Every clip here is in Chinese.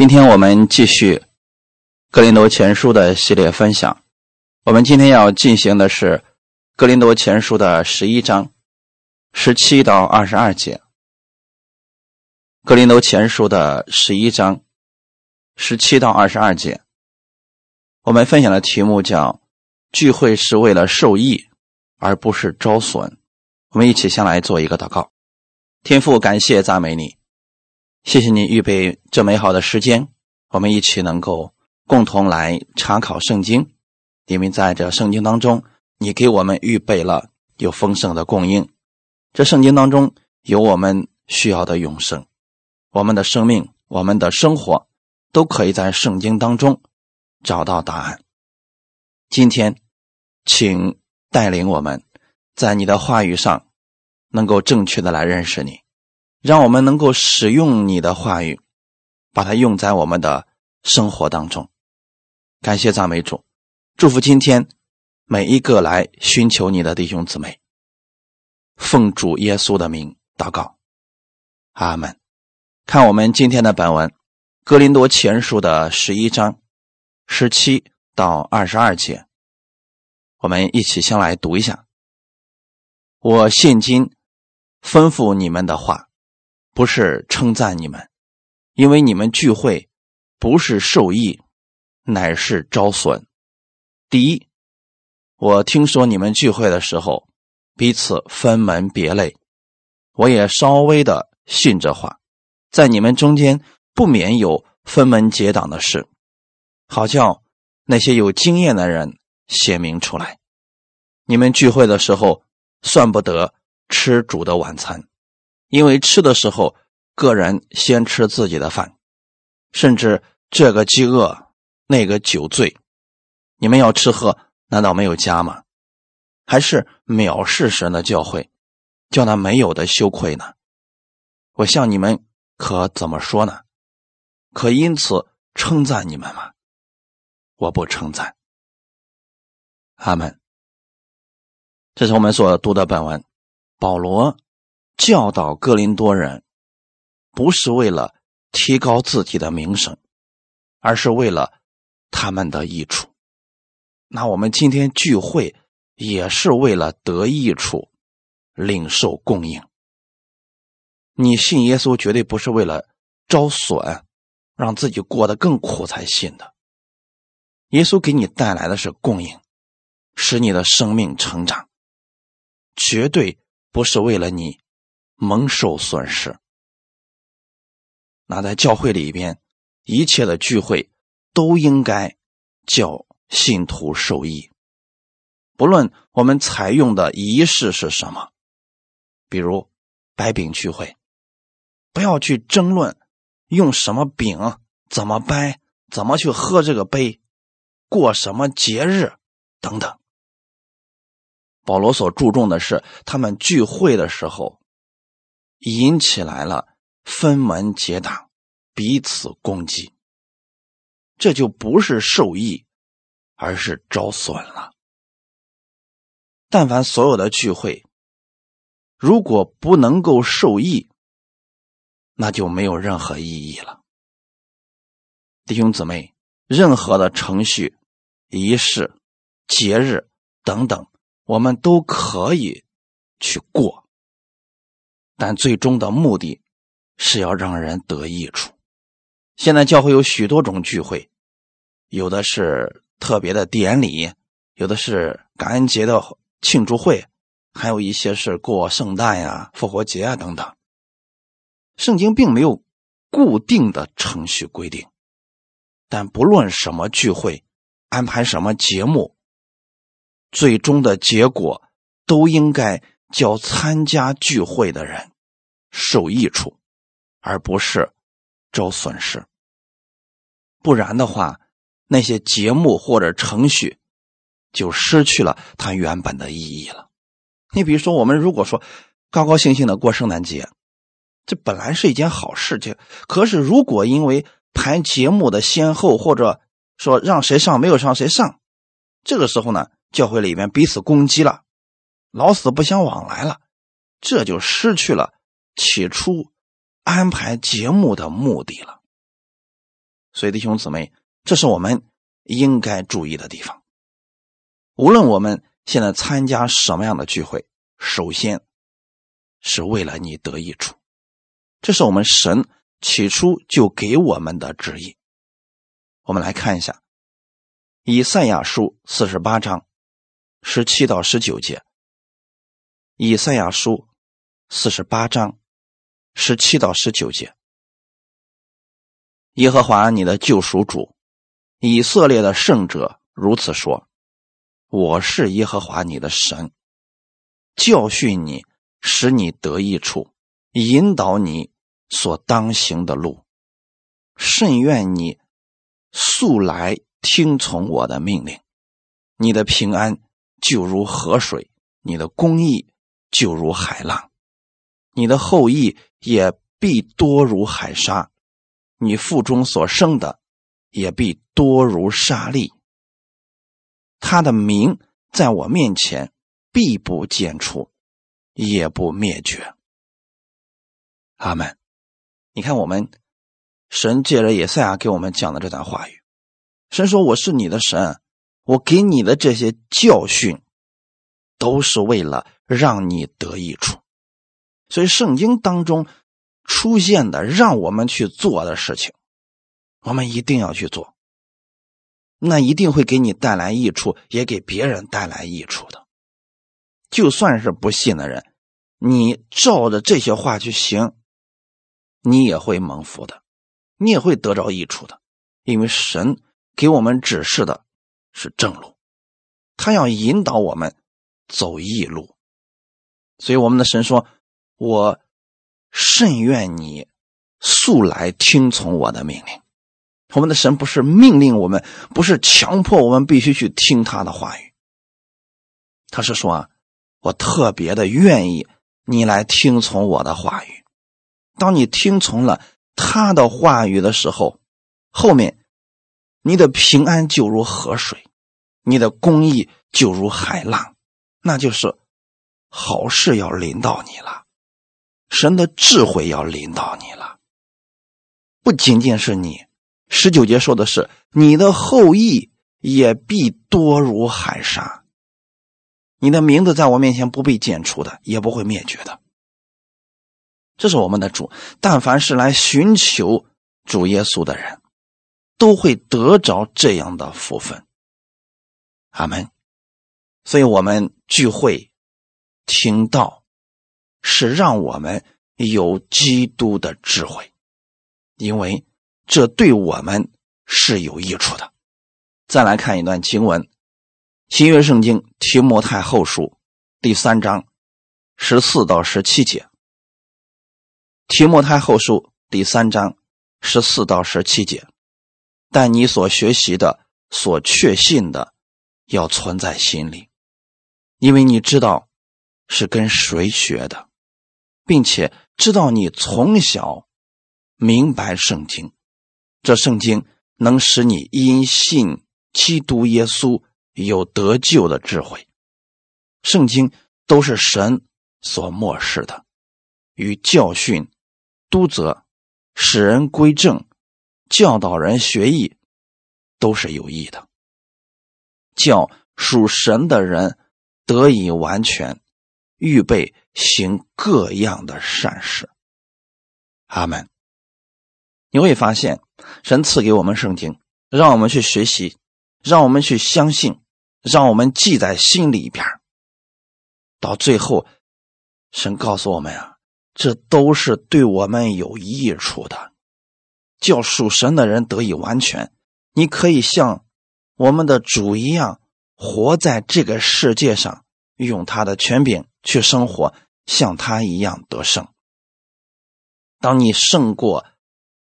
今天我们继续《格林多前书》的系列分享。我们今天要进行的是《格林多前书》的十一章十七到二十二节。《格林多前书》的十一章十七到二十二节，我们分享的题目叫“聚会是为了受益，而不是招损”。我们一起先来做一个祷告。天父，感谢赞美你。谢谢你预备这美好的时间，我们一起能够共同来查考圣经，因为在这圣经当中，你给我们预备了有丰盛的供应。这圣经当中有我们需要的永生，我们的生命、我们的生活都可以在圣经当中找到答案。今天，请带领我们在你的话语上能够正确的来认识你。让我们能够使用你的话语，把它用在我们的生活当中。感谢赞美主，祝福今天每一个来寻求你的弟兄姊妹。奉主耶稣的名祷告，阿门。看我们今天的本文，《格林多前书》的十一章十七到二十二节，我们一起先来读一下。我现今吩咐你们的话。不是称赞你们，因为你们聚会不是受益，乃是招损。第一，我听说你们聚会的时候彼此分门别类，我也稍微的信这话，在你们中间不免有分门结党的事，好叫那些有经验的人显明出来。你们聚会的时候算不得吃主的晚餐。因为吃的时候，个人先吃自己的饭，甚至这个饥饿，那个酒醉，你们要吃喝，难道没有家吗？还是藐视神的教诲，叫那没有的羞愧呢？我向你们可怎么说呢？可因此称赞你们吗？我不称赞。阿门。这是我们所读的本文，保罗。教导哥林多人，不是为了提高自己的名声，而是为了他们的益处。那我们今天聚会也是为了得益处，领受供应。你信耶稣绝对不是为了招损，让自己过得更苦才信的。耶稣给你带来的是供应，使你的生命成长，绝对不是为了你。蒙受损失，那在教会里边，一切的聚会都应该叫信徒受益。不论我们采用的仪式是什么，比如掰饼聚会，不要去争论用什么饼、怎么掰、怎么去喝这个杯、过什么节日等等。保罗所注重的是他们聚会的时候。引起来了分门结党，彼此攻击，这就不是受益，而是招损了。但凡所有的聚会，如果不能够受益，那就没有任何意义了。弟兄姊妹，任何的程序、仪式、节日等等，我们都可以去过。但最终的目的是要让人得益处。现在教会有许多种聚会，有的是特别的典礼，有的是感恩节的庆祝会，还有一些是过圣诞呀、复活节啊等等。圣经并没有固定的程序规定，但不论什么聚会，安排什么节目，最终的结果都应该叫参加聚会的人。受益处，而不是招损失。不然的话，那些节目或者程序就失去了它原本的意义了。你比如说，我们如果说高高兴兴的过圣诞节，这本来是一件好事情。可是，如果因为排节目的先后，或者说让谁上没有上谁上，这个时候呢，教会里面彼此攻击了，老死不相往来了，这就失去了。起初安排节目的目的了。所以弟兄姊妹，这是我们应该注意的地方。无论我们现在参加什么样的聚会，首先是为了你得益处，这是我们神起初就给我们的旨意。我们来看一下《以赛亚书》四十八章十七到十九节，《以赛亚书》四十八章十七到十九节。耶和华你的救赎主，以色列的圣者如此说：“我是耶和华你的神，教训你，使你得益处，引导你所当行的路。甚愿你速来听从我的命令。你的平安就如河水，你的公义就如海浪，你的后裔也必多如海沙。”你腹中所生的，也必多如沙粒。他的名在我面前必不见出，也不灭绝。阿门。你看，我们神借着也赛亚给我们讲的这段话语，神说：“我是你的神，我给你的这些教训，都是为了让你得益处。”所以，圣经当中。出现的让我们去做的事情，我们一定要去做。那一定会给你带来益处，也给别人带来益处的。就算是不信的人，你照着这些话去行，你也会蒙福的，你也会得着益处的。因为神给我们指示的是正路，他要引导我们走义路。所以我们的神说：“我。”甚愿你速来听从我的命令。我们的神不是命令我们，不是强迫我们必须去听他的话语。他是说啊，我特别的愿意你来听从我的话语。当你听从了他的话语的时候，后面你的平安就如河水，你的公义就如海浪，那就是好事要临到你了。神的智慧要领导你了，不仅仅是你。十九节说的是，你的后裔也必多如海沙。你的名字在我面前不被剪除的，也不会灭绝的。这是我们的主。但凡是来寻求主耶稣的人，都会得着这样的福分。阿门。所以我们聚会听到。是让我们有基督的智慧，因为这对我们是有益处的。再来看一段经文，《新约圣经提摩太后书》第三章十四到十七节，《提摩太后书》第三章十四到十七节。但你所学习的、所确信的，要存在心里，因为你知道是跟谁学的。并且知道你从小明白圣经，这圣经能使你因信基督耶稣有得救的智慧。圣经都是神所漠视的，与教训、督责、使人归正、教导人学艺，都是有益的，叫属神的人得以完全。预备行各样的善事，阿门。你会发现，神赐给我们圣经，让我们去学习，让我们去相信，让我们记在心里边。到最后，神告诉我们啊，这都是对我们有益处的，叫属神的人得以完全。你可以像我们的主一样，活在这个世界上，用他的权柄。去生活像他一样得胜。当你胜过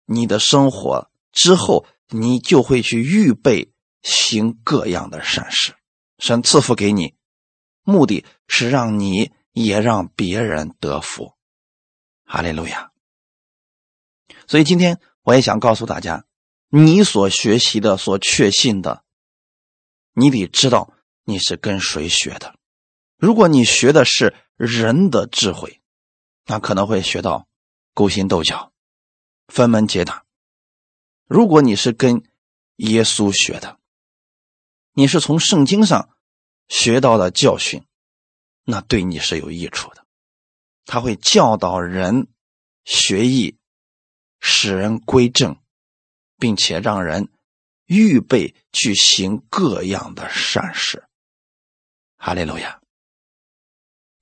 你的生活之后，你就会去预备行各样的善事。神赐福给你，目的是让你也让别人得福。哈利路亚。所以今天我也想告诉大家，你所学习的、所确信的，你得知道你是跟谁学的。如果你学的是人的智慧，那可能会学到勾心斗角、分门结党；如果你是跟耶稣学的，你是从圣经上学到的教训，那对你是有益处的。他会教导人学艺，使人归正，并且让人预备去行各样的善事。哈利路亚。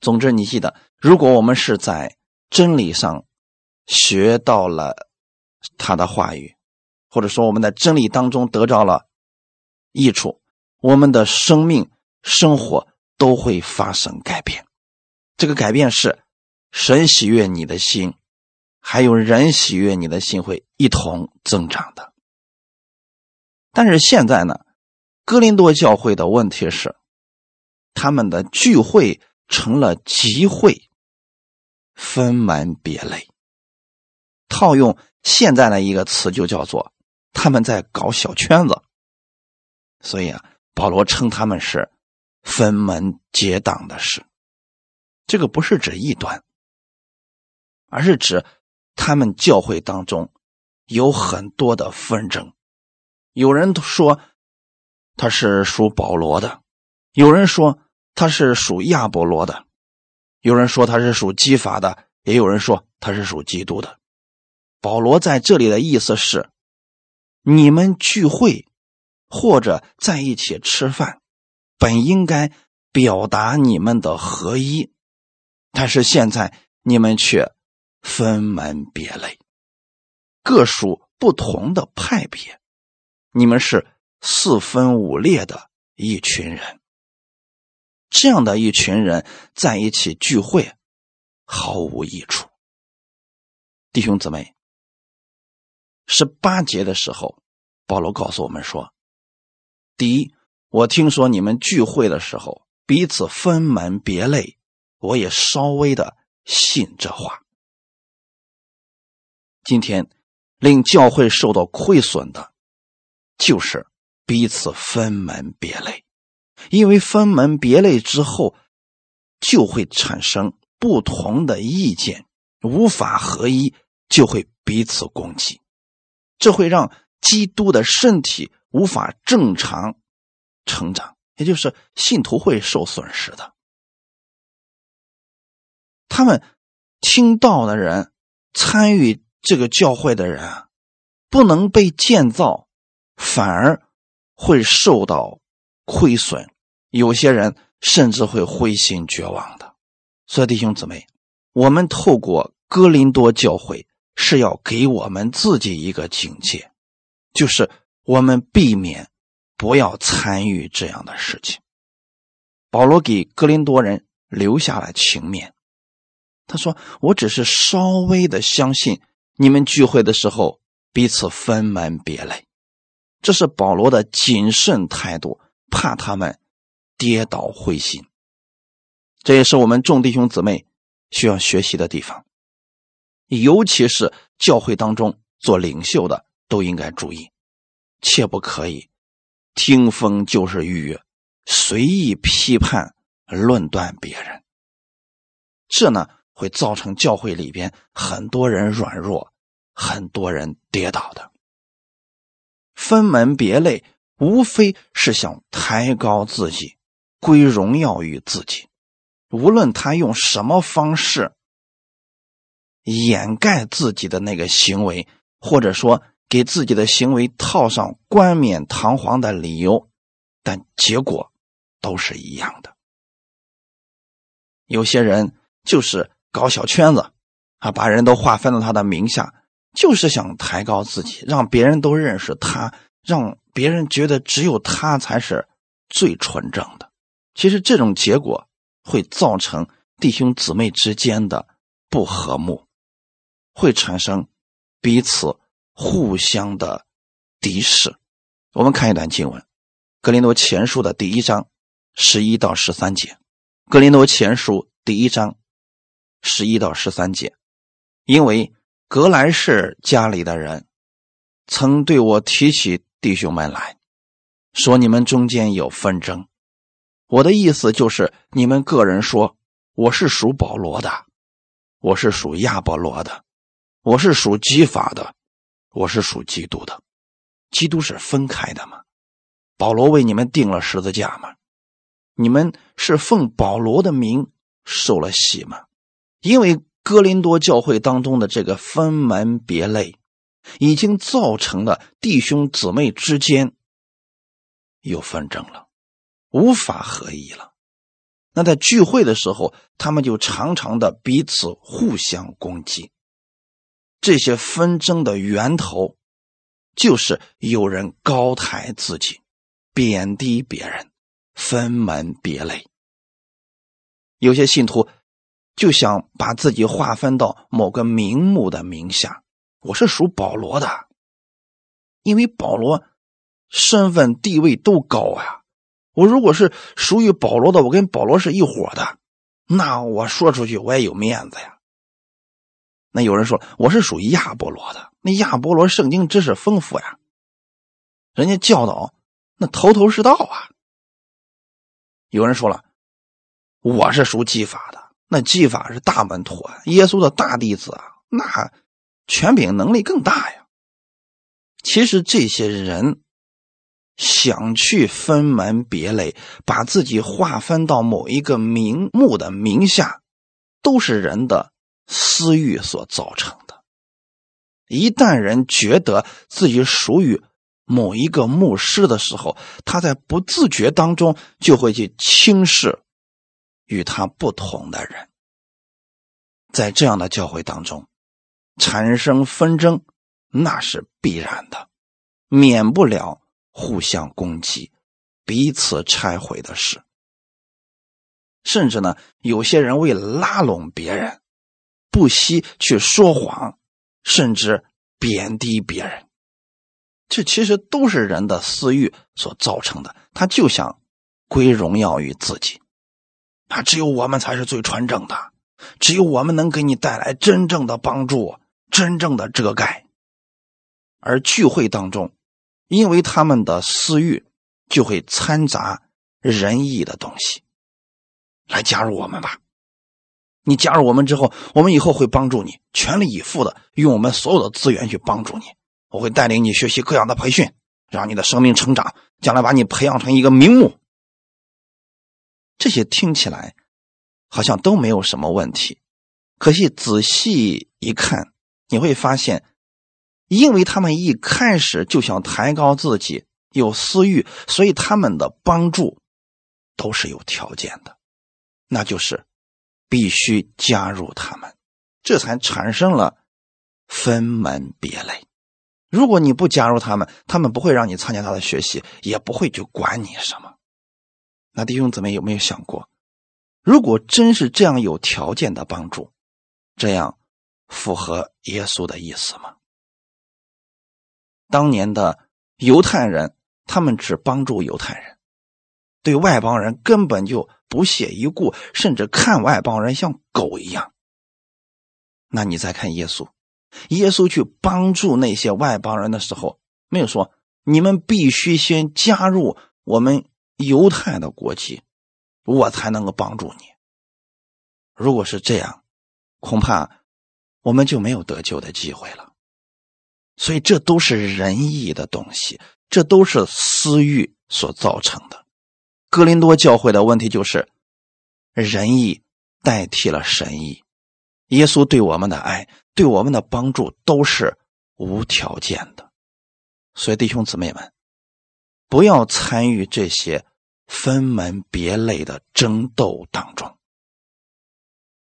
总之，你记得，如果我们是在真理上学到了他的话语，或者说我们在真理当中得到了益处，我们的生命生活都会发生改变。这个改变是神喜悦你的心，还有人喜悦你的心会一同增长的。但是现在呢，哥林多教会的问题是，他们的聚会。成了集会，分门别类。套用现在的一个词，就叫做他们在搞小圈子。所以啊，保罗称他们是分门结党的事。这个不是指异端，而是指他们教会当中有很多的纷争。有人说他是属保罗的，有人说。他是属亚波罗的，有人说他是属基法的，也有人说他是属基督的。保罗在这里的意思是：你们聚会或者在一起吃饭，本应该表达你们的合一，但是现在你们却分门别类，各属不同的派别，你们是四分五裂的一群人。这样的一群人在一起聚会，毫无益处。弟兄姊妹，十八节的时候，保罗告诉我们说：第一，我听说你们聚会的时候彼此分门别类，我也稍微的信这话。今天令教会受到亏损的，就是彼此分门别类。因为分门别类之后，就会产生不同的意见，无法合一，就会彼此攻击，这会让基督的身体无法正常成长，也就是信徒会受损失的。他们听到的人，参与这个教会的人啊，不能被建造，反而会受到亏损。有些人甚至会灰心绝望的，所以弟兄姊妹，我们透过哥林多教会是要给我们自己一个警戒，就是我们避免不要参与这样的事情。保罗给哥林多人留下了情面，他说：“我只是稍微的相信你们聚会的时候彼此分门别类，这是保罗的谨慎态度，怕他们。”跌倒灰心，这也是我们众弟兄姊妹需要学习的地方。尤其是教会当中做领袖的，都应该注意，切不可以听风就是雨，随意批判论断别人。这呢，会造成教会里边很多人软弱，很多人跌倒的。分门别类，无非是想抬高自己。归荣耀于自己，无论他用什么方式掩盖自己的那个行为，或者说给自己的行为套上冠冕堂皇的理由，但结果都是一样的。有些人就是搞小圈子，啊，把人都划分到他的名下，就是想抬高自己，让别人都认识他，让别人觉得只有他才是最纯正的。其实这种结果会造成弟兄姊妹之间的不和睦，会产生彼此互相的敌视。我们看一段经文，《格林多前书》的第一章十一到十三节，《格林多前书》第一章十一到十三节，因为格莱士家里的人曾对我提起弟兄们来说，你们中间有纷争。我的意思就是，你们个人说我是属保罗的，我是属亚波罗的，我是属基法的，我是属基督的。基督是分开的吗？保罗为你们定了十字架吗？你们是奉保罗的名受了洗吗？因为哥林多教会当中的这个分门别类，已经造成了弟兄姊妹之间有纷争了，无法合一了。那在聚会的时候，他们就常常的彼此互相攻击。这些纷争的源头，就是有人高抬自己，贬低别人，分门别类。有些信徒就想把自己划分到某个名目的名下。我是属保罗的，因为保罗身份地位都高啊。我如果是属于保罗的，我跟保罗是一伙的，那我说出去我也有面子呀。那有人说我是属于亚波罗的，那亚波罗圣经知识丰富呀，人家教导那头头是道啊。有人说了，我是属技法的，那技法是大门徒，耶稣的大弟子啊，那权柄能力更大呀。其实这些人。想去分门别类，把自己划分到某一个名目的名下，都是人的私欲所造成的。一旦人觉得自己属于某一个牧师的时候，他在不自觉当中就会去轻视与他不同的人。在这样的教会当中，产生纷争那是必然的，免不了。互相攻击、彼此拆毁的事，甚至呢，有些人为了拉拢别人，不惜去说谎，甚至贬低别人。这其实都是人的私欲所造成的。他就想归荣耀于自己，啊只有我们才是最纯正的，只有我们能给你带来真正的帮助、真正的遮盖。而聚会当中。因为他们的私欲就会掺杂仁义的东西，来加入我们吧。你加入我们之后，我们以后会帮助你，全力以赴的用我们所有的资源去帮助你。我会带领你学习各样的培训，让你的生命成长，将来把你培养成一个名目。这些听起来好像都没有什么问题，可惜仔细一看，你会发现。因为他们一开始就想抬高自己，有私欲，所以他们的帮助都是有条件的，那就是必须加入他们，这才产生了分门别类。如果你不加入他们，他们不会让你参加他的学习，也不会去管你什么。那弟兄姊妹有没有想过，如果真是这样有条件的帮助，这样符合耶稣的意思吗？当年的犹太人，他们只帮助犹太人，对外邦人根本就不屑一顾，甚至看外邦人像狗一样。那你再看耶稣，耶稣去帮助那些外邦人的时候，没有说你们必须先加入我们犹太的国籍，我才能够帮助你。如果是这样，恐怕我们就没有得救的机会了。所以这都是仁义的东西，这都是私欲所造成的。哥林多教会的问题就是仁义代替了神义。耶稣对我们的爱，对我们的帮助都是无条件的。所以弟兄姊妹们，不要参与这些分门别类的争斗当中。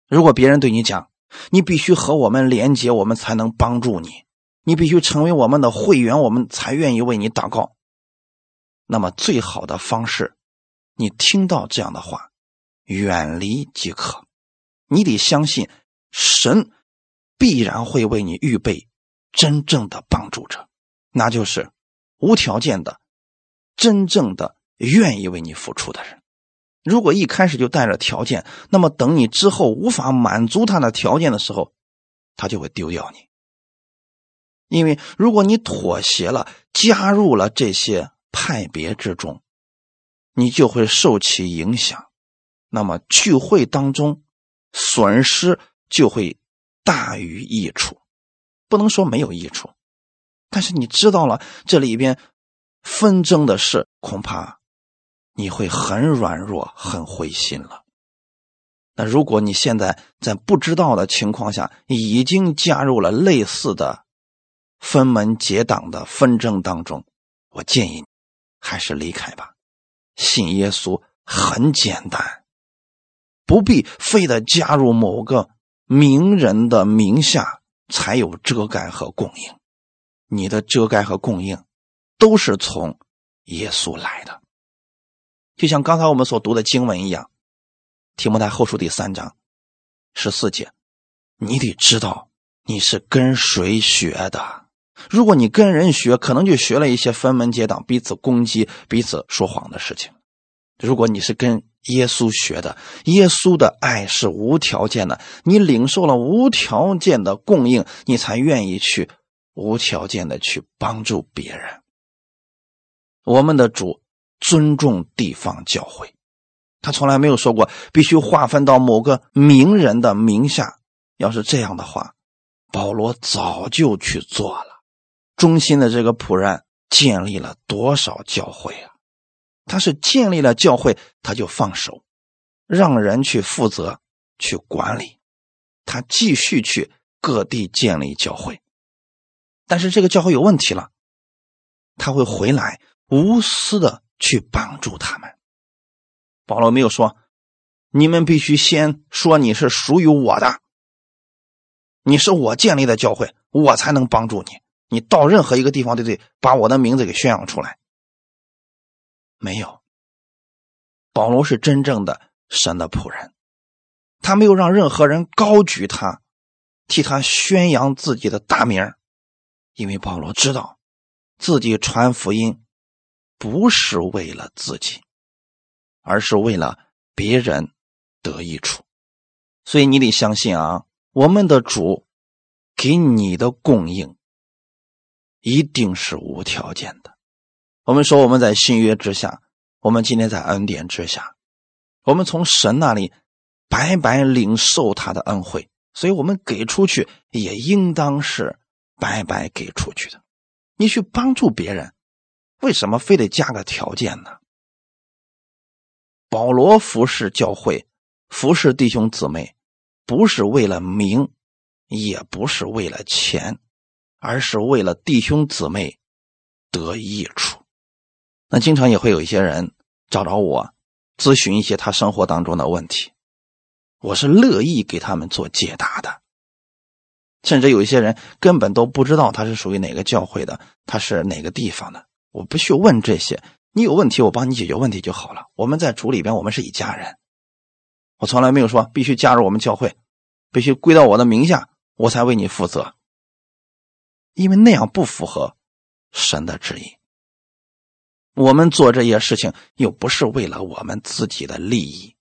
如果别人对你讲，你必须和我们连接，我们才能帮助你。你必须成为我们的会员，我们才愿意为你祷告。那么，最好的方式，你听到这样的话，远离即可。你得相信，神必然会为你预备真正的帮助者，那就是无条件的、真正的愿意为你付出的人。如果一开始就带着条件，那么等你之后无法满足他的条件的时候，他就会丢掉你。因为如果你妥协了，加入了这些派别之中，你就会受其影响，那么聚会当中损失就会大于益处，不能说没有益处，但是你知道了这里边纷争的事，恐怕你会很软弱、很灰心了。那如果你现在在不知道的情况下已经加入了类似的分门结党的纷争当中，我建议你还是离开吧。信耶稣很简单，不必非得加入某个名人的名下才有遮盖和供应。你的遮盖和供应都是从耶稣来的，就像刚才我们所读的经文一样。提摩太后书第三章十四节，你得知道你是跟谁学的。如果你跟人学，可能就学了一些分门结党、彼此攻击、彼此说谎的事情。如果你是跟耶稣学的，耶稣的爱是无条件的，你领受了无条件的供应，你才愿意去无条件的去帮助别人。我们的主尊重地方教会。他从来没有说过必须划分到某个名人的名下。要是这样的话，保罗早就去做了。忠心的这个仆人建立了多少教会啊？他是建立了教会，他就放手，让人去负责去管理。他继续去各地建立教会，但是这个教会有问题了，他会回来无私的去帮助他们。保罗没有说：“你们必须先说你是属于我的，你是我建立的教会，我才能帮助你。你到任何一个地方，都得把我的名字给宣扬出来。”没有，保罗是真正的神的仆人，他没有让任何人高举他，替他宣扬自己的大名，因为保罗知道自己传福音不是为了自己。而是为了别人得益处，所以你得相信啊，我们的主给你的供应一定是无条件的。我们说我们在新约之下，我们今天在恩典之下，我们从神那里白白领受他的恩惠，所以我们给出去也应当是白白给出去的。你去帮助别人，为什么非得加个条件呢？保罗服侍教会，服侍弟兄姊妹，不是为了名，也不是为了钱，而是为了弟兄姊妹得益处。那经常也会有一些人找着我，咨询一些他生活当中的问题，我是乐意给他们做解答的。甚至有一些人根本都不知道他是属于哪个教会的，他是哪个地方的，我不去问这些。你有问题，我帮你解决问题就好了。我们在主里边，我们是一家人。我从来没有说必须加入我们教会，必须归到我的名下，我才为你负责，因为那样不符合神的旨意。我们做这些事情又不是为了我们自己的利益。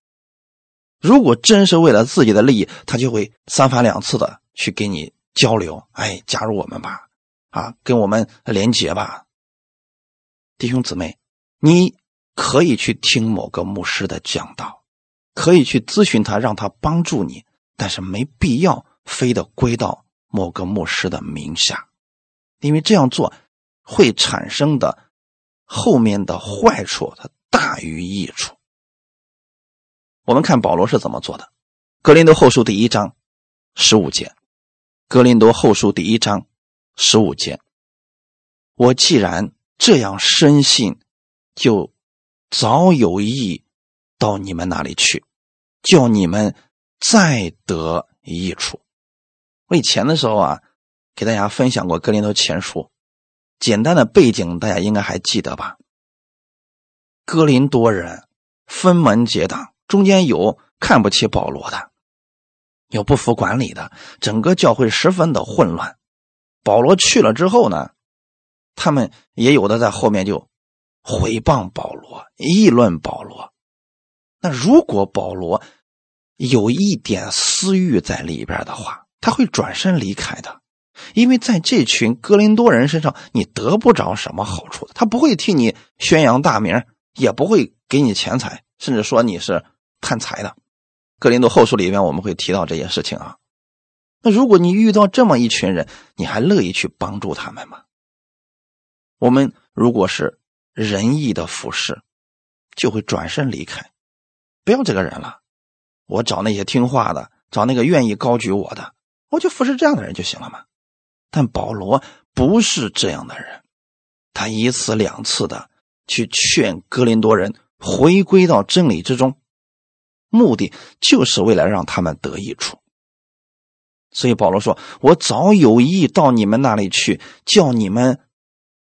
如果真是为了自己的利益，他就会三番两次的去跟你交流。哎，加入我们吧，啊，跟我们连结吧，弟兄姊妹。你可以去听某个牧师的讲道，可以去咨询他，让他帮助你，但是没必要非得归到某个牧师的名下，因为这样做会产生的后面的坏处，它大于益处。我们看保罗是怎么做的，《格林多后书》第一章十五节，《格林多后书》第一章十五节，我既然这样深信。就早有意到你们那里去，叫你们再得益处。我以前的时候啊，给大家分享过《格林多前书》，简单的背景大家应该还记得吧？哥林多人分门结党，中间有看不起保罗的，有不服管理的，整个教会十分的混乱。保罗去了之后呢，他们也有的在后面就。毁谤保罗，议论保罗。那如果保罗有一点私欲在里边的话，他会转身离开的，因为在这群哥林多人身上，你得不着什么好处的。他不会替你宣扬大名，也不会给你钱财，甚至说你是贪财的。哥林多后书里边我们会提到这些事情啊。那如果你遇到这么一群人，你还乐意去帮助他们吗？我们如果是仁义的服侍，就会转身离开，不要这个人了。我找那些听话的，找那个愿意高举我的，我就服侍这样的人就行了嘛。但保罗不是这样的人，他一次两次的去劝格林多人回归到真理之中，目的就是为了让他们得益处。所以保罗说：“我早有意到你们那里去，叫你们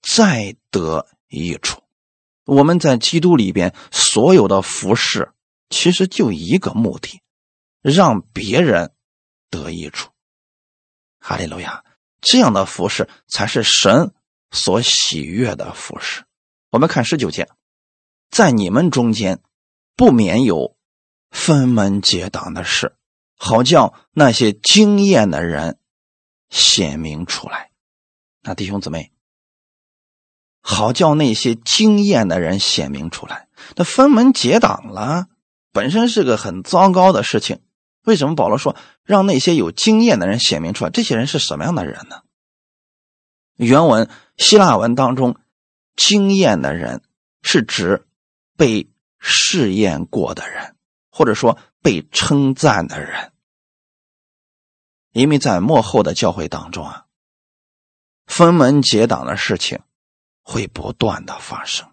再得益处。”我们在基督里边所有的服侍，其实就一个目的，让别人得益处。哈利路亚！这样的服饰才是神所喜悦的服饰。我们看十九节，在你们中间不免有分门结党的事，好叫那些经验的人显明出来。那弟兄姊妹，好叫那些经验的人显明出来。那分门结党了，本身是个很糟糕的事情。为什么保罗说让那些有经验的人显明出来？这些人是什么样的人呢？原文希腊文当中，“经验的人”是指被试验过的人，或者说被称赞的人。因为在幕后的教会当中啊，分门结党的事情会不断的发生。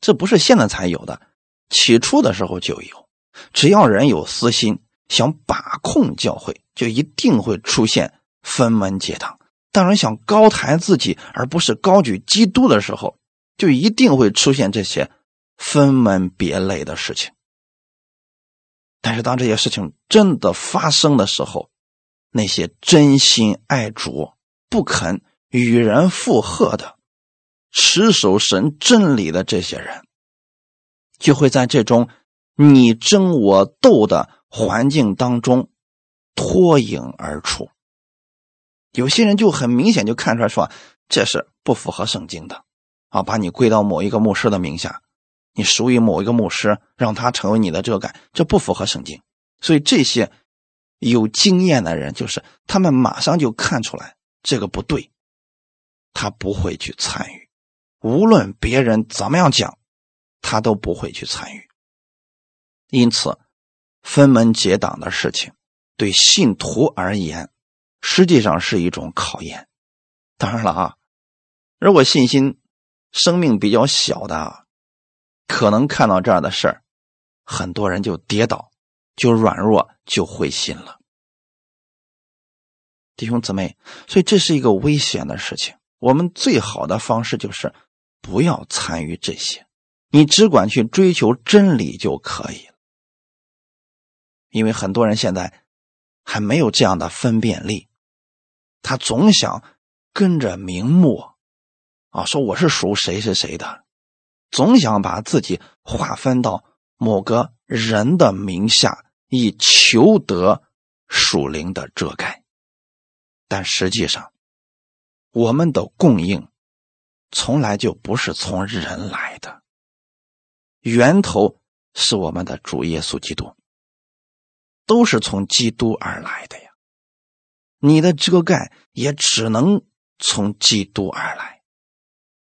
这不是现在才有的，起初的时候就有。只要人有私心，想把控教会，就一定会出现分门结党。当人想高抬自己，而不是高举基督的时候，就一定会出现这些分门别类的事情。但是，当这些事情真的发生的时候，那些真心爱主、不肯与人附和的、持守神真理的这些人，就会在这种。你争我斗的环境当中脱颖而出，有些人就很明显就看出来说这是不符合圣经的啊，把你归到某一个牧师的名下，你属于某一个牧师，让他成为你的遮盖，这不符合圣经。所以这些有经验的人，就是他们马上就看出来这个不对，他不会去参与，无论别人怎么样讲，他都不会去参与。因此，分门结党的事情对信徒而言，实际上是一种考验。当然了啊，如果信心、生命比较小的，可能看到这样的事儿，很多人就跌倒，就软弱，就灰心了。弟兄姊妹，所以这是一个危险的事情。我们最好的方式就是不要参与这些，你只管去追求真理就可以了。因为很多人现在还没有这样的分辨力，他总想跟着名目啊，说我是属谁谁谁的，总想把自己划分到某个人的名下，以求得属灵的遮盖。但实际上，我们的供应从来就不是从人来的，源头是我们的主耶稣基督。都是从基督而来的呀，你的遮盖也只能从基督而来。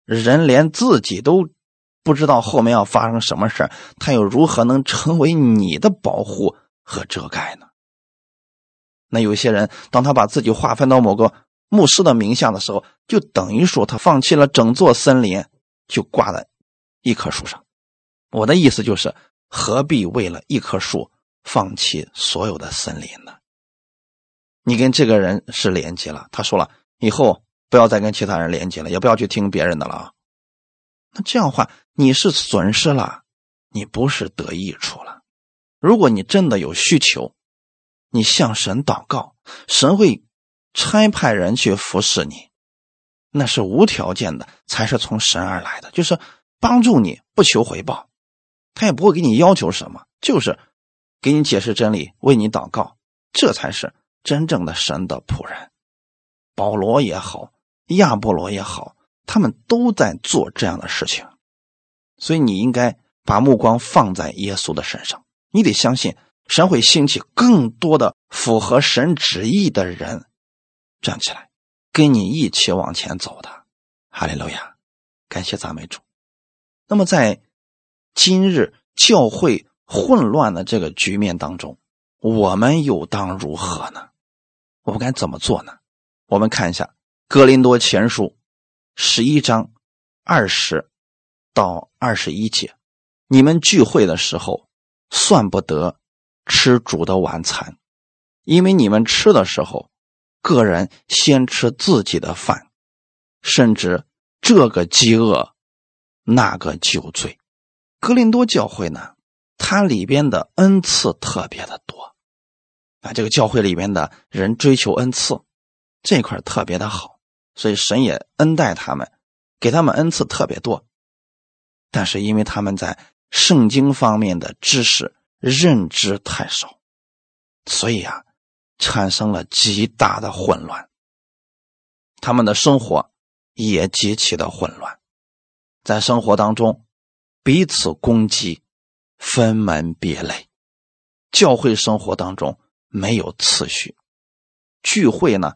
人连自己都不知道后面要发生什么事他又如何能成为你的保护和遮盖呢？那有些人，当他把自己划分到某个牧师的名下的时候，就等于说他放弃了整座森林，就挂在一棵树上。我的意思就是，何必为了一棵树？放弃所有的森林呢？你跟这个人是连接了，他说了以后不要再跟其他人连接了，也不要去听别人的了啊。那这样的话，你是损失了，你不是得益处了。如果你真的有需求，你向神祷告，神会差派人去服侍你，那是无条件的，才是从神而来的，就是帮助你不求回报，他也不会给你要求什么，就是。给你解释真理，为你祷告，这才是真正的神的仆人。保罗也好，亚波罗也好，他们都在做这样的事情。所以你应该把目光放在耶稣的身上。你得相信，神会兴起更多的符合神旨意的人站起来，跟你一起往前走的。哈利路亚，感谢赞美主。那么在今日教会混乱的这个局面当中，我们又当如何呢？我们该怎么做呢？我们看一下《格林多前书》十一章二十到二十一节：你们聚会的时候，算不得吃主的晚餐，因为你们吃的时候，个人先吃自己的饭，甚至这个饥饿，那个酒醉。格林多教会呢，它里边的恩赐特别的多。啊，这个教会里边的人追求恩赐，这块特别的好，所以神也恩待他们，给他们恩赐特别多。但是因为他们在圣经方面的知识认知太少，所以啊，产生了极大的混乱。他们的生活也极其的混乱，在生活当中彼此攻击，分门别类，教会生活当中。没有次序，聚会呢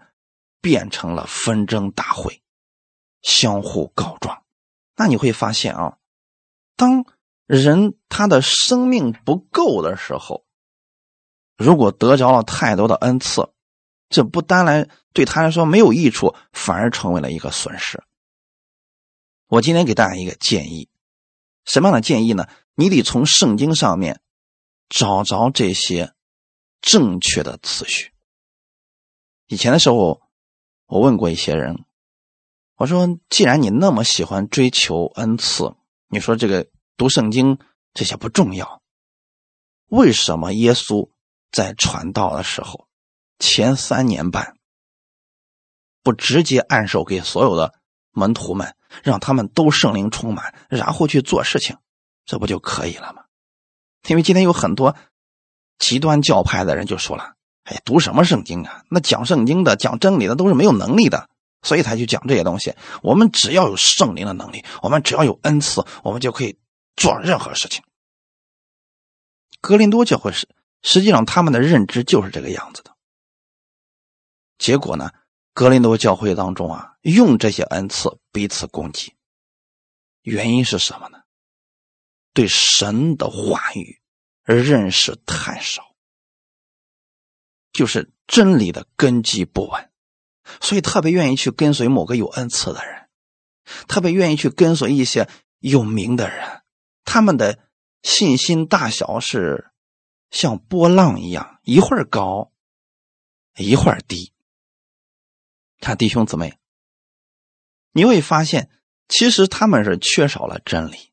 变成了纷争大会，相互告状。那你会发现啊，当人他的生命不够的时候，如果得着了太多的恩赐，这不单来对他来说没有益处，反而成为了一个损失。我今天给大家一个建议，什么样的建议呢？你得从圣经上面找着这些。正确的次序。以前的时候，我问过一些人，我说：“既然你那么喜欢追求恩赐，你说这个读圣经这些不重要，为什么耶稣在传道的时候前三年半不直接按手给所有的门徒们，让他们都圣灵充满，然后去做事情，这不就可以了吗？因为今天有很多。”极端教派的人就说了：“哎，读什么圣经啊？那讲圣经的、讲真理的都是没有能力的，所以才去讲这些东西。我们只要有圣灵的能力，我们只要有恩赐，我们就可以做任何事情。”格林多教会是实际上他们的认知就是这个样子的。结果呢，格林多教会当中啊，用这些恩赐彼此攻击，原因是什么呢？对神的话语。认识太少，就是真理的根基不稳，所以特别愿意去跟随某个有恩赐的人，特别愿意去跟随一些有名的人，他们的信心大小是像波浪一样，一会儿高，一会儿低。看弟兄姊妹，你会发现，其实他们是缺少了真理。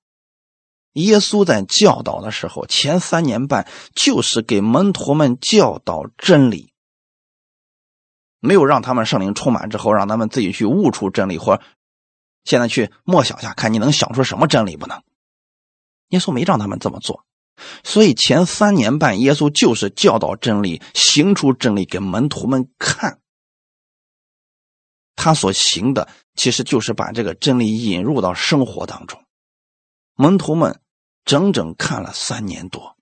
耶稣在教导的时候，前三年半就是给门徒们教导真理，没有让他们圣灵充满之后，让他们自己去悟出真理，或现在去默想下，看你能想出什么真理不能？耶稣没让他们这么做，所以前三年半，耶稣就是教导真理，行出真理给门徒们看。他所行的，其实就是把这个真理引入到生活当中，门徒们。整整看了三年多，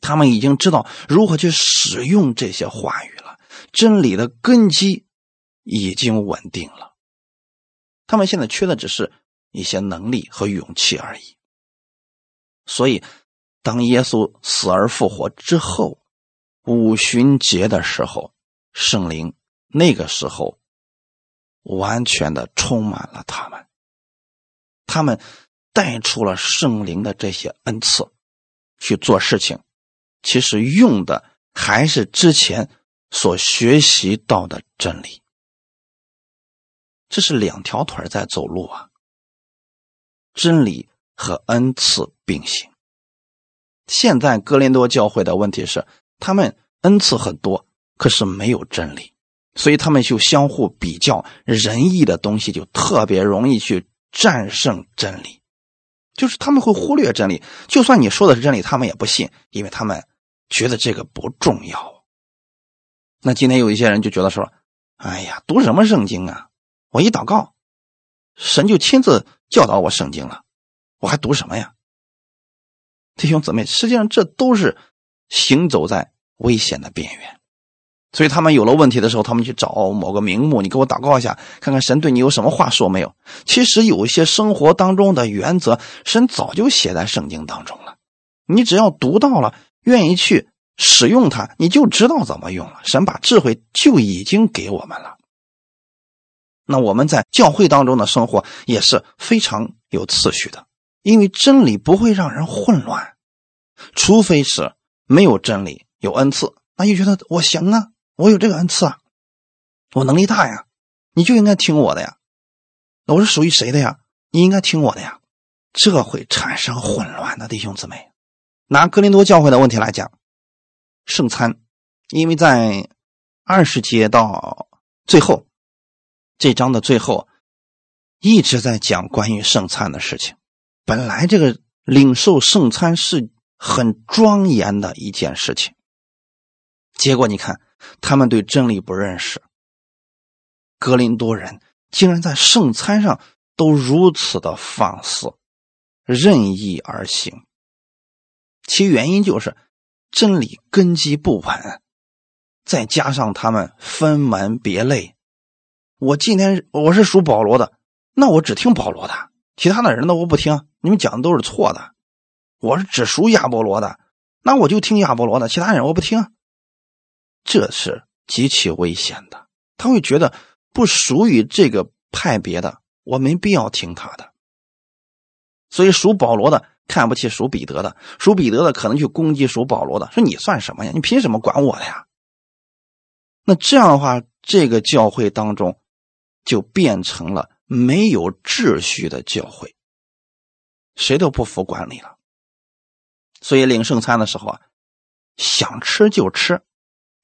他们已经知道如何去使用这些话语了，真理的根基已经稳定了。他们现在缺的只是一些能力和勇气而已。所以，当耶稣死而复活之后，五旬节的时候，圣灵那个时候完全的充满了他们，他们。带出了圣灵的这些恩赐去做事情，其实用的还是之前所学习到的真理。这是两条腿在走路啊，真理和恩赐并行。现在哥林多教会的问题是，他们恩赐很多，可是没有真理，所以他们就相互比较，仁义的东西就特别容易去战胜真理。就是他们会忽略真理，就算你说的是真理，他们也不信，因为他们觉得这个不重要。那今天有一些人就觉得说：“哎呀，读什么圣经啊？我一祷告，神就亲自教导我圣经了，我还读什么呀？”弟兄姊妹，实际上这都是行走在危险的边缘。所以他们有了问题的时候，他们去找某个名目，你给我祷告一下，看看神对你有什么话说没有。其实有一些生活当中的原则，神早就写在圣经当中了，你只要读到了，愿意去使用它，你就知道怎么用了。神把智慧就已经给我们了。那我们在教会当中的生活也是非常有次序的，因为真理不会让人混乱，除非是没有真理，有恩赐，那就觉得我行啊。我有这个恩赐啊，我能力大呀，你就应该听我的呀。我是属于谁的呀？你应该听我的呀。这会产生混乱的弟兄姊妹。拿格林多教会的问题来讲，圣餐，因为在二十节到最后这章的最后一直在讲关于圣餐的事情。本来这个领受圣餐是很庄严的一件事情，结果你看。他们对真理不认识，格林多人竟然在圣餐上都如此的放肆、任意而行。其原因就是真理根基不稳，再加上他们分门别类。我今天我是属保罗的，那我只听保罗的，其他的人的我不听。你们讲的都是错的。我是只属亚波罗的，那我就听亚波罗的，其他人我不听。这是极其危险的，他会觉得不属于这个派别的，我没必要听他的。所以属保罗的看不起属彼得的，属彼得的可能去攻击属保罗的，说你算什么呀？你凭什么管我的呀？那这样的话，这个教会当中就变成了没有秩序的教会，谁都不服管理了。所以领圣餐的时候啊，想吃就吃。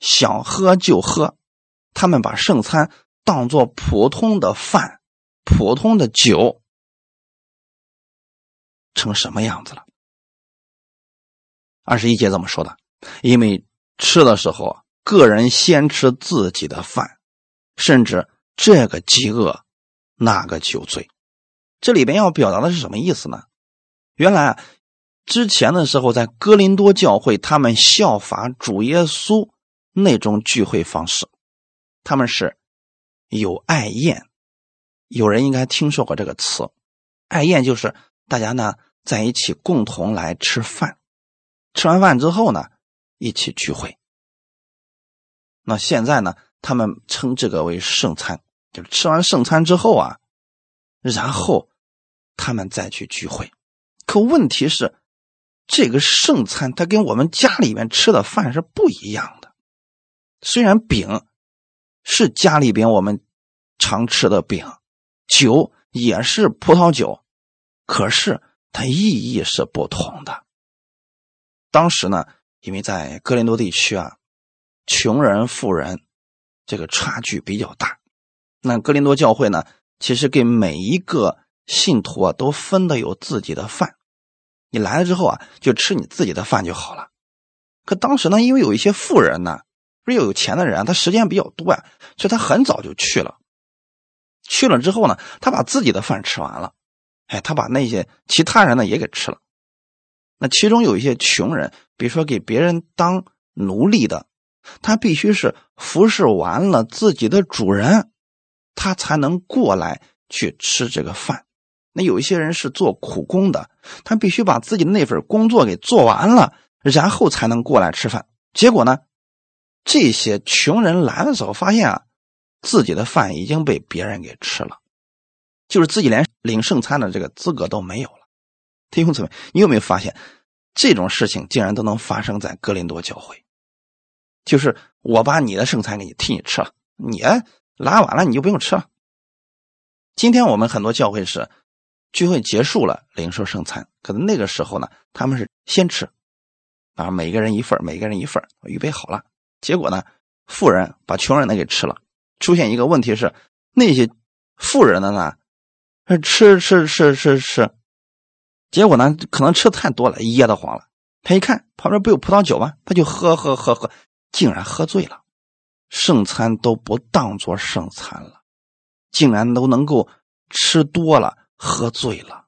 想喝就喝，他们把圣餐当做普通的饭、普通的酒，成什么样子了？二十一节怎么说的？因为吃的时候，个人先吃自己的饭，甚至这个饥饿，那个酒醉。这里边要表达的是什么意思呢？原来啊，之前的时候在哥林多教会，他们效法主耶稣。那种聚会方式，他们是有爱宴。有人应该听说过这个词，爱宴就是大家呢在一起共同来吃饭，吃完饭之后呢一起聚会。那现在呢，他们称这个为圣餐，就是吃完圣餐之后啊，然后他们再去聚会。可问题是，这个圣餐它跟我们家里面吃的饭是不一样的。虽然饼是家里边我们常吃的饼，酒也是葡萄酒，可是它意义是不同的。当时呢，因为在哥林多地区啊，穷人富人这个差距比较大，那哥林多教会呢，其实给每一个信徒啊都分的有自己的饭，你来了之后啊，就吃你自己的饭就好了。可当时呢，因为有一些富人呢。不是有钱的人，他时间比较多呀，所以他很早就去了。去了之后呢，他把自己的饭吃完了，哎，他把那些其他人呢也给吃了。那其中有一些穷人，比如说给别人当奴隶的，他必须是服侍完了自己的主人，他才能过来去吃这个饭。那有一些人是做苦工的，他必须把自己的那份工作给做完了，然后才能过来吃饭。结果呢？这些穷人来的时候，发现啊，自己的饭已经被别人给吃了，就是自己连领圣餐的这个资格都没有了。弟兄姊妹，你有没有发现这种事情竟然都能发生在格林多教会？就是我把你的圣餐给你替你吃了，你拉完了你就不用吃了。今天我们很多教会是聚会结束了领受圣餐，可能那个时候呢，他们是先吃，啊，每个人一份每个人一份预备好了。结果呢，富人把穷人的给吃了。出现一个问题是，那些富人的呢，吃吃吃吃吃，结果呢，可能吃的太多了，噎得慌了。他一看旁边不有葡萄酒吗？他就喝喝喝喝，竟然喝醉了，圣餐都不当做圣餐了，竟然都能够吃多了，喝醉了。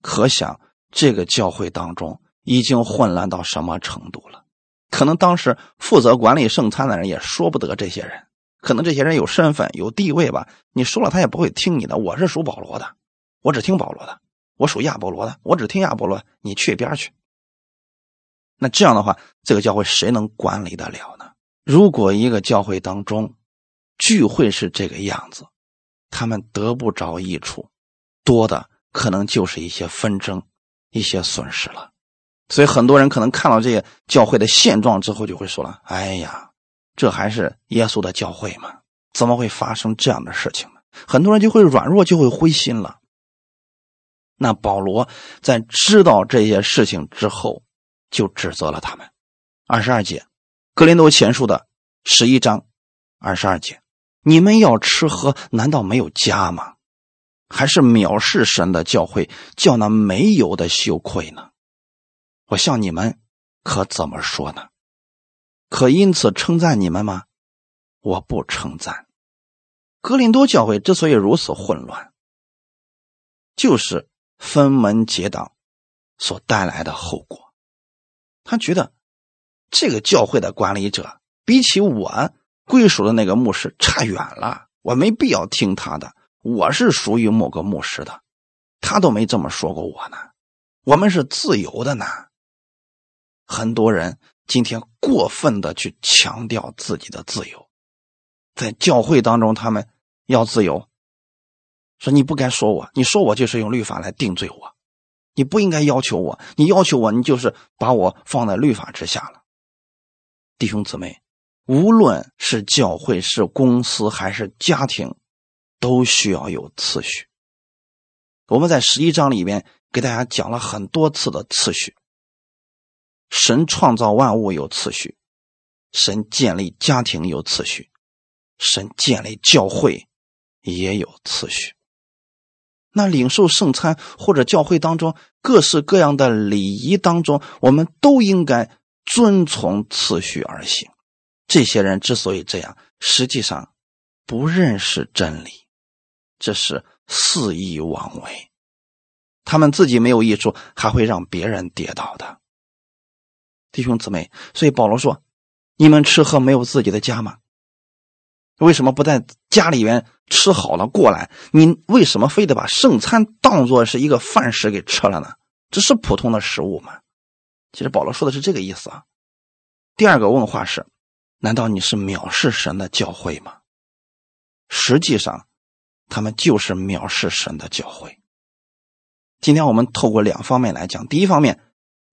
可想这个教会当中已经混乱到什么程度了。可能当时负责管理圣餐的人也说不得这些人，可能这些人有身份有地位吧，你说了他也不会听你的。我是属保罗的，我只听保罗的；我属亚波罗的，我只听亚波罗。你去一边去。那这样的话，这个教会谁能管理得了呢？如果一个教会当中聚会是这个样子，他们得不着益处，多的可能就是一些纷争、一些损失了。所以很多人可能看到这些教会的现状之后，就会说了：“哎呀，这还是耶稣的教会吗？怎么会发生这样的事情呢？”很多人就会软弱，就会灰心了。那保罗在知道这些事情之后，就指责了他们。二十二节，格林多前书的十一章二十二节：“你们要吃喝，难道没有家吗？还是藐视神的教会，叫那没有的羞愧呢？”我向你们可怎么说呢？可因此称赞你们吗？我不称赞。格林多教会之所以如此混乱，就是分门结党所带来的后果。他觉得这个教会的管理者比起我归属的那个牧师差远了，我没必要听他的。我是属于某个牧师的，他都没这么说过我呢。我们是自由的呢。很多人今天过分的去强调自己的自由，在教会当中，他们要自由，说你不该说我，你说我就是用律法来定罪我，你不应该要求我，你要求我，你就是把我放在律法之下了。弟兄姊妹，无论是教会、是公司还是家庭，都需要有次序。我们在十一章里面给大家讲了很多次的次序。神创造万物有次序，神建立家庭有次序，神建立教会也有次序。那领受圣餐或者教会当中各式各样的礼仪当中，我们都应该遵从次序而行。这些人之所以这样，实际上不认识真理，这是肆意妄为。他们自己没有益处，还会让别人跌倒的。弟兄姊妹，所以保罗说：“你们吃喝没有自己的家吗？为什么不在家里边吃好了过来？你为什么非得把圣餐当做是一个饭食给吃了呢？这是普通的食物吗？”其实保罗说的是这个意思啊。第二个问话是：难道你是藐视神的教会吗？实际上，他们就是藐视神的教会。今天我们透过两方面来讲，第一方面，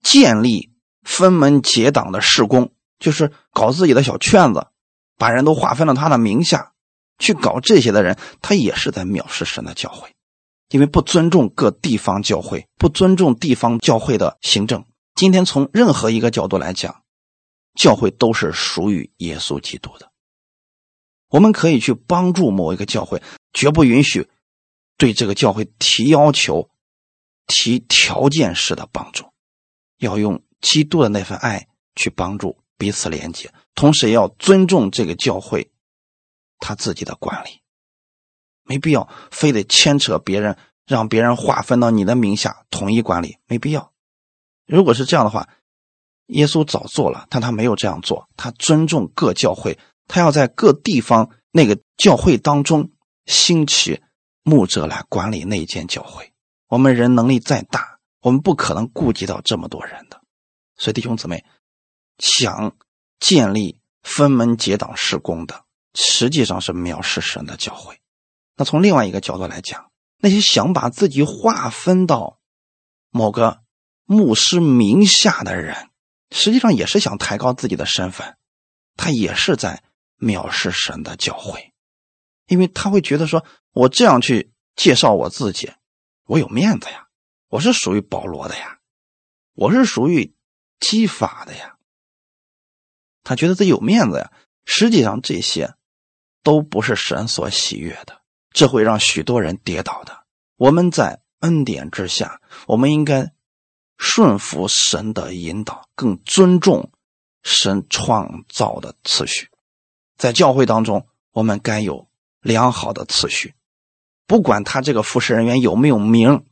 建立。分门结党的事工，就是搞自己的小圈子，把人都划分到他的名下去搞这些的人，他也是在藐视神的教会，因为不尊重各地方教会，不尊重地方教会的行政。今天从任何一个角度来讲，教会都是属于耶稣基督的。我们可以去帮助某一个教会，绝不允许对这个教会提要求、提条件式的帮助，要用。基督的那份爱去帮助彼此连接，同时也要尊重这个教会他自己的管理，没必要非得牵扯别人，让别人划分到你的名下统一管理，没必要。如果是这样的话，耶稣早做了，但他没有这样做，他尊重各教会，他要在各地方那个教会当中兴起牧者来管理那间教会。我们人能力再大，我们不可能顾及到这么多人的。所以，弟兄姊妹，想建立分门结党施工的，实际上是藐视神的教会。那从另外一个角度来讲，那些想把自己划分到某个牧师名下的人，实际上也是想抬高自己的身份，他也是在藐视神的教会，因为他会觉得说，我这样去介绍我自己，我有面子呀，我是属于保罗的呀，我是属于。激法的呀，他觉得自己有面子呀。实际上这些都不是神所喜悦的，这会让许多人跌倒的。我们在恩典之下，我们应该顺服神的引导，更尊重神创造的次序。在教会当中，我们该有良好的次序，不管他这个服侍人员有没有名，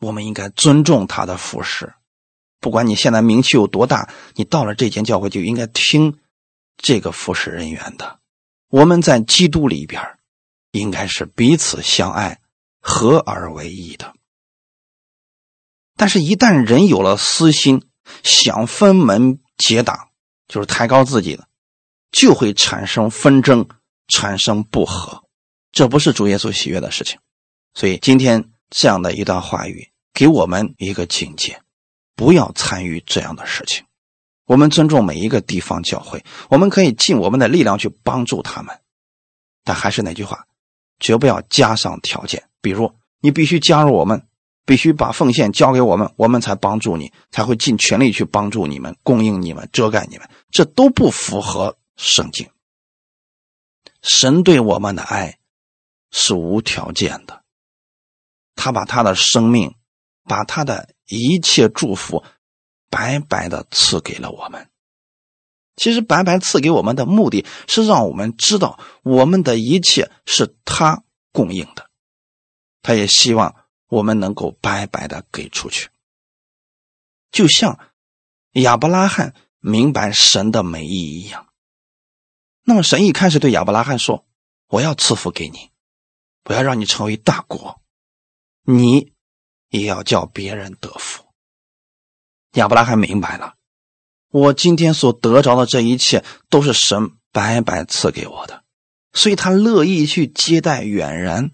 我们应该尊重他的服侍。不管你现在名气有多大，你到了这间教会就应该听这个服侍人员的。我们在基督里边，应该是彼此相爱、合而为一的。但是，一旦人有了私心，想分门结党，就是抬高自己的，就会产生纷争，产生不和，这不是主耶稣喜悦的事情。所以，今天这样的一段话语给我们一个警戒：不要参与这样的事情。我们尊重每一个地方教会，我们可以尽我们的力量去帮助他们，但还是那句话，绝不要加上条件，比如你必须加入我们。必须把奉献交给我们，我们才帮助你，才会尽全力去帮助你们，供应你们，遮盖你们。这都不符合圣经。神对我们的爱是无条件的，他把他的生命，把他的一切祝福，白白的赐给了我们。其实白白赐给我们的目的是让我们知道，我们的一切是他供应的，他也希望。我们能够白白的给出去，就像亚伯拉罕明白神的美意一样。那么神一开始对亚伯拉罕说：“我要赐福给你，我要让你成为大国，你也要叫别人得福。”亚伯拉罕明白了，我今天所得着的这一切都是神白白赐给我的，所以他乐意去接待远人。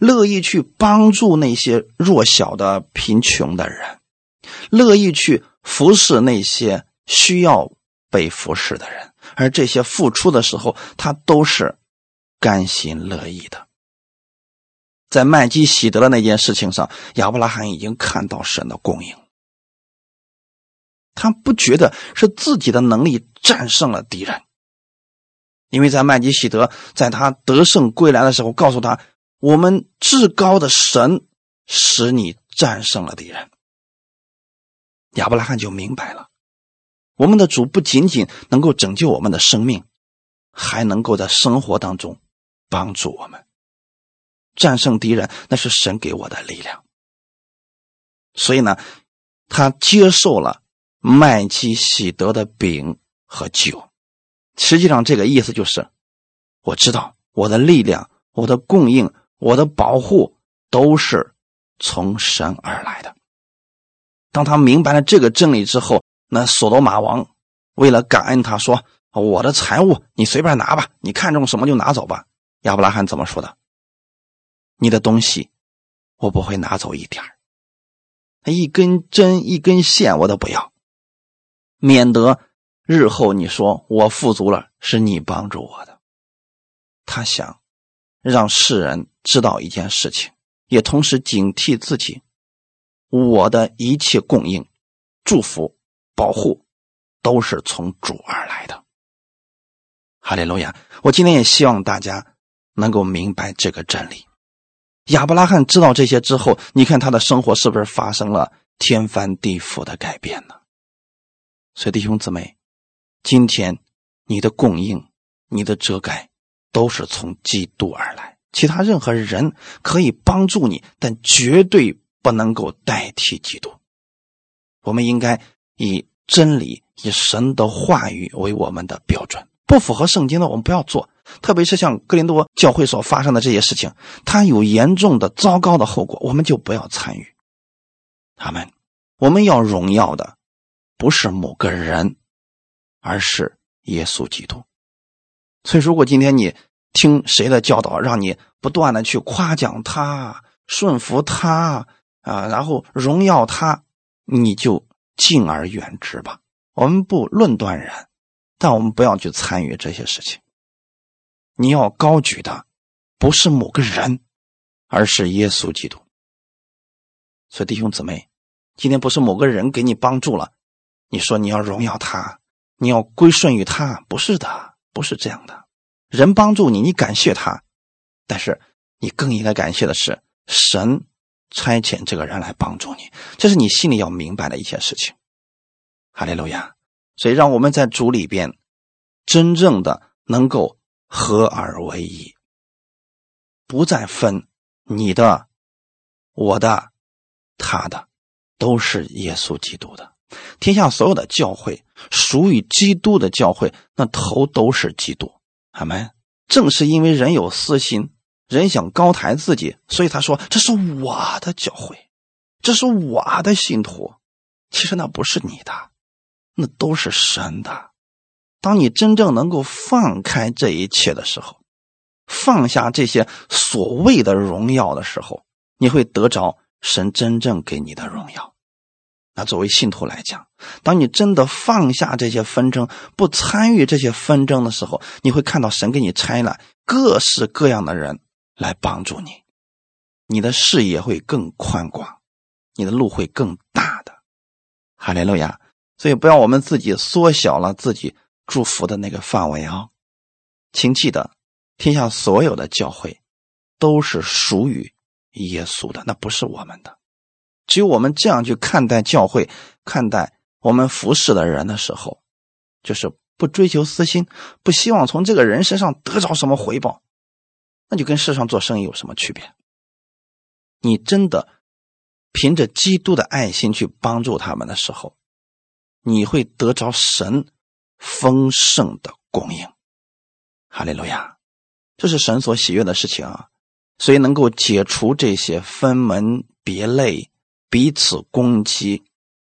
乐意去帮助那些弱小的、贫穷的人，乐意去服侍那些需要被服侍的人，而这些付出的时候，他都是甘心乐意的。在麦基喜德的那件事情上，亚伯拉罕已经看到神的供应，他不觉得是自己的能力战胜了敌人，因为在麦基喜德在他得胜归来的时候，告诉他。我们至高的神使你战胜了敌人，亚伯拉罕就明白了，我们的主不仅仅能够拯救我们的生命，还能够在生活当中帮助我们战胜敌人。那是神给我的力量。所以呢，他接受了麦基喜德的饼和酒。实际上，这个意思就是，我知道我的力量，我的供应。我的保护都是从神而来的。当他明白了这个真理之后，那索罗玛王为了感恩他说：“我的财物你随便拿吧，你看中什么就拿走吧。”亚伯拉罕怎么说的？你的东西我不会拿走一点一根针一根线我都不要，免得日后你说我富足了是你帮助我的。他想让世人。知道一件事情，也同时警惕自己，我的一切供应、祝福、保护，都是从主而来的。哈利路亚！我今天也希望大家能够明白这个真理。亚伯拉罕知道这些之后，你看他的生活是不是发生了天翻地覆的改变呢？所以弟兄姊妹，今天你的供应、你的遮盖，都是从基督而来。其他任何人可以帮助你，但绝对不能够代替基督。我们应该以真理、以神的话语为我们的标准。不符合圣经的，我们不要做。特别是像哥林多教会所发生的这些事情，它有严重的、糟糕的后果，我们就不要参与。他们，我们要荣耀的不是某个人，而是耶稣基督。所以，如果今天你，听谁的教导，让你不断的去夸奖他、顺服他啊，然后荣耀他，你就敬而远之吧。我们不论断人，但我们不要去参与这些事情。你要高举的不是某个人，而是耶稣基督。所以弟兄姊妹，今天不是某个人给你帮助了，你说你要荣耀他，你要归顺于他，不是的，不是这样的。人帮助你，你感谢他，但是你更应该感谢的是神差遣这个人来帮助你，这是你心里要明白的一件事情。哈利路亚！所以让我们在主里边真正的能够合而为一，不再分你的、我的、他的，都是耶稣基督的。天下所有的教会，属于基督的教会，那头都是基督。阿门。正是因为人有私心，人想高抬自己，所以他说：“这是我的教会，这是我的信徒。”其实那不是你的，那都是神的。当你真正能够放开这一切的时候，放下这些所谓的荣耀的时候，你会得着神真正给你的荣耀。那作为信徒来讲，当你真的放下这些纷争，不参与这些纷争的时候，你会看到神给你拆了各式各样的人来帮助你，你的视野会更宽广，你的路会更大的。哈利路亚！所以不要我们自己缩小了自己祝福的那个范围啊，请记得，天下所有的教会都是属于耶稣的，那不是我们的。只有我们这样去看待教会、看待我们服侍的人的时候，就是不追求私心，不希望从这个人身上得着什么回报，那就跟世上做生意有什么区别？你真的凭着基督的爱心去帮助他们的时候，你会得着神丰盛的供应。哈利路亚，这是神所喜悦的事情啊！所以能够解除这些分门别类。彼此攻击、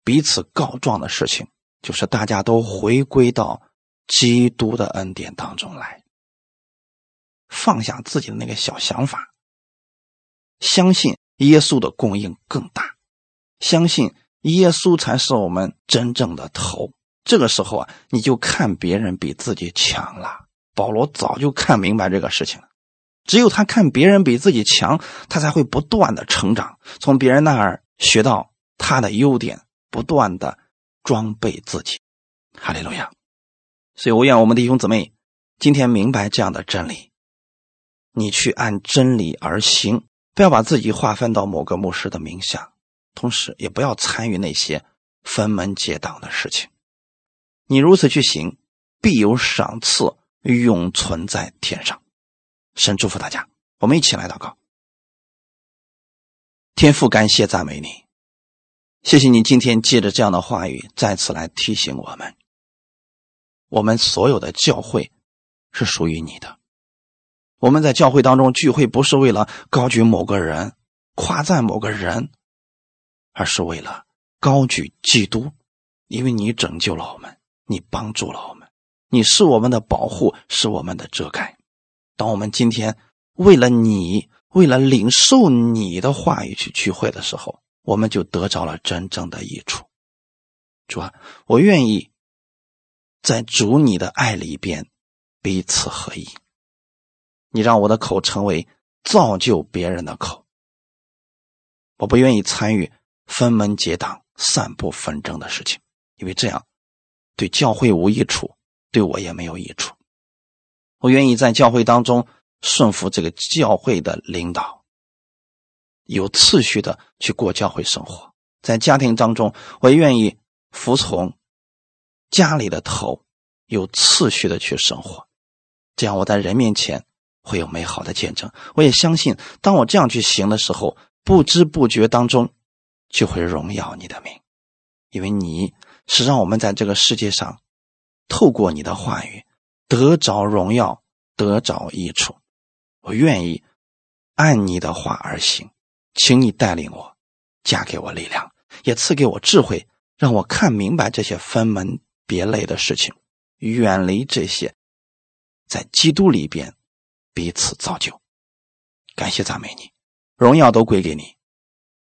彼此告状的事情，就是大家都回归到基督的恩典当中来，放下自己的那个小想法，相信耶稣的供应更大，相信耶稣才是我们真正的头。这个时候啊，你就看别人比自己强了。保罗早就看明白这个事情了，只有他看别人比自己强，他才会不断的成长，从别人那儿。学到他的优点，不断的装备自己，哈利路亚。所以，我愿我们的弟兄姊妹今天明白这样的真理，你去按真理而行，不要把自己划分到某个牧师的名下，同时也不要参与那些分门结党的事情。你如此去行，必有赏赐永存在天上。神祝福大家，我们一起来祷告。天父，感谢赞美你，谢谢你今天借着这样的话语再次来提醒我们：我们所有的教会是属于你的。我们在教会当中聚会，不是为了高举某个人、夸赞某个人，而是为了高举基督，因为你拯救了我们，你帮助了我们，你是我们的保护，是我们的遮盖。当我们今天为了你。为了领受你的话语去聚会的时候，我们就得着了真正的益处。主啊，我愿意在主你的爱里边彼此合一。你让我的口成为造就别人的口。我不愿意参与分门结党、散布纷争的事情，因为这样对教会无益处，对我也没有益处。我愿意在教会当中。顺服这个教会的领导，有次序的去过教会生活。在家庭当中，我愿意服从家里的头，有次序的去生活。这样我在人面前会有美好的见证。我也相信，当我这样去行的时候，不知不觉当中就会荣耀你的名，因为你是让我们在这个世界上透过你的话语得着荣耀，得着益处。我愿意按你的话而行，请你带领我，加给我力量，也赐给我智慧，让我看明白这些分门别类的事情，远离这些，在基督里边彼此造就。感谢赞美你，荣耀都归给你，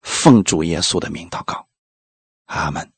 奉主耶稣的名祷告，阿门。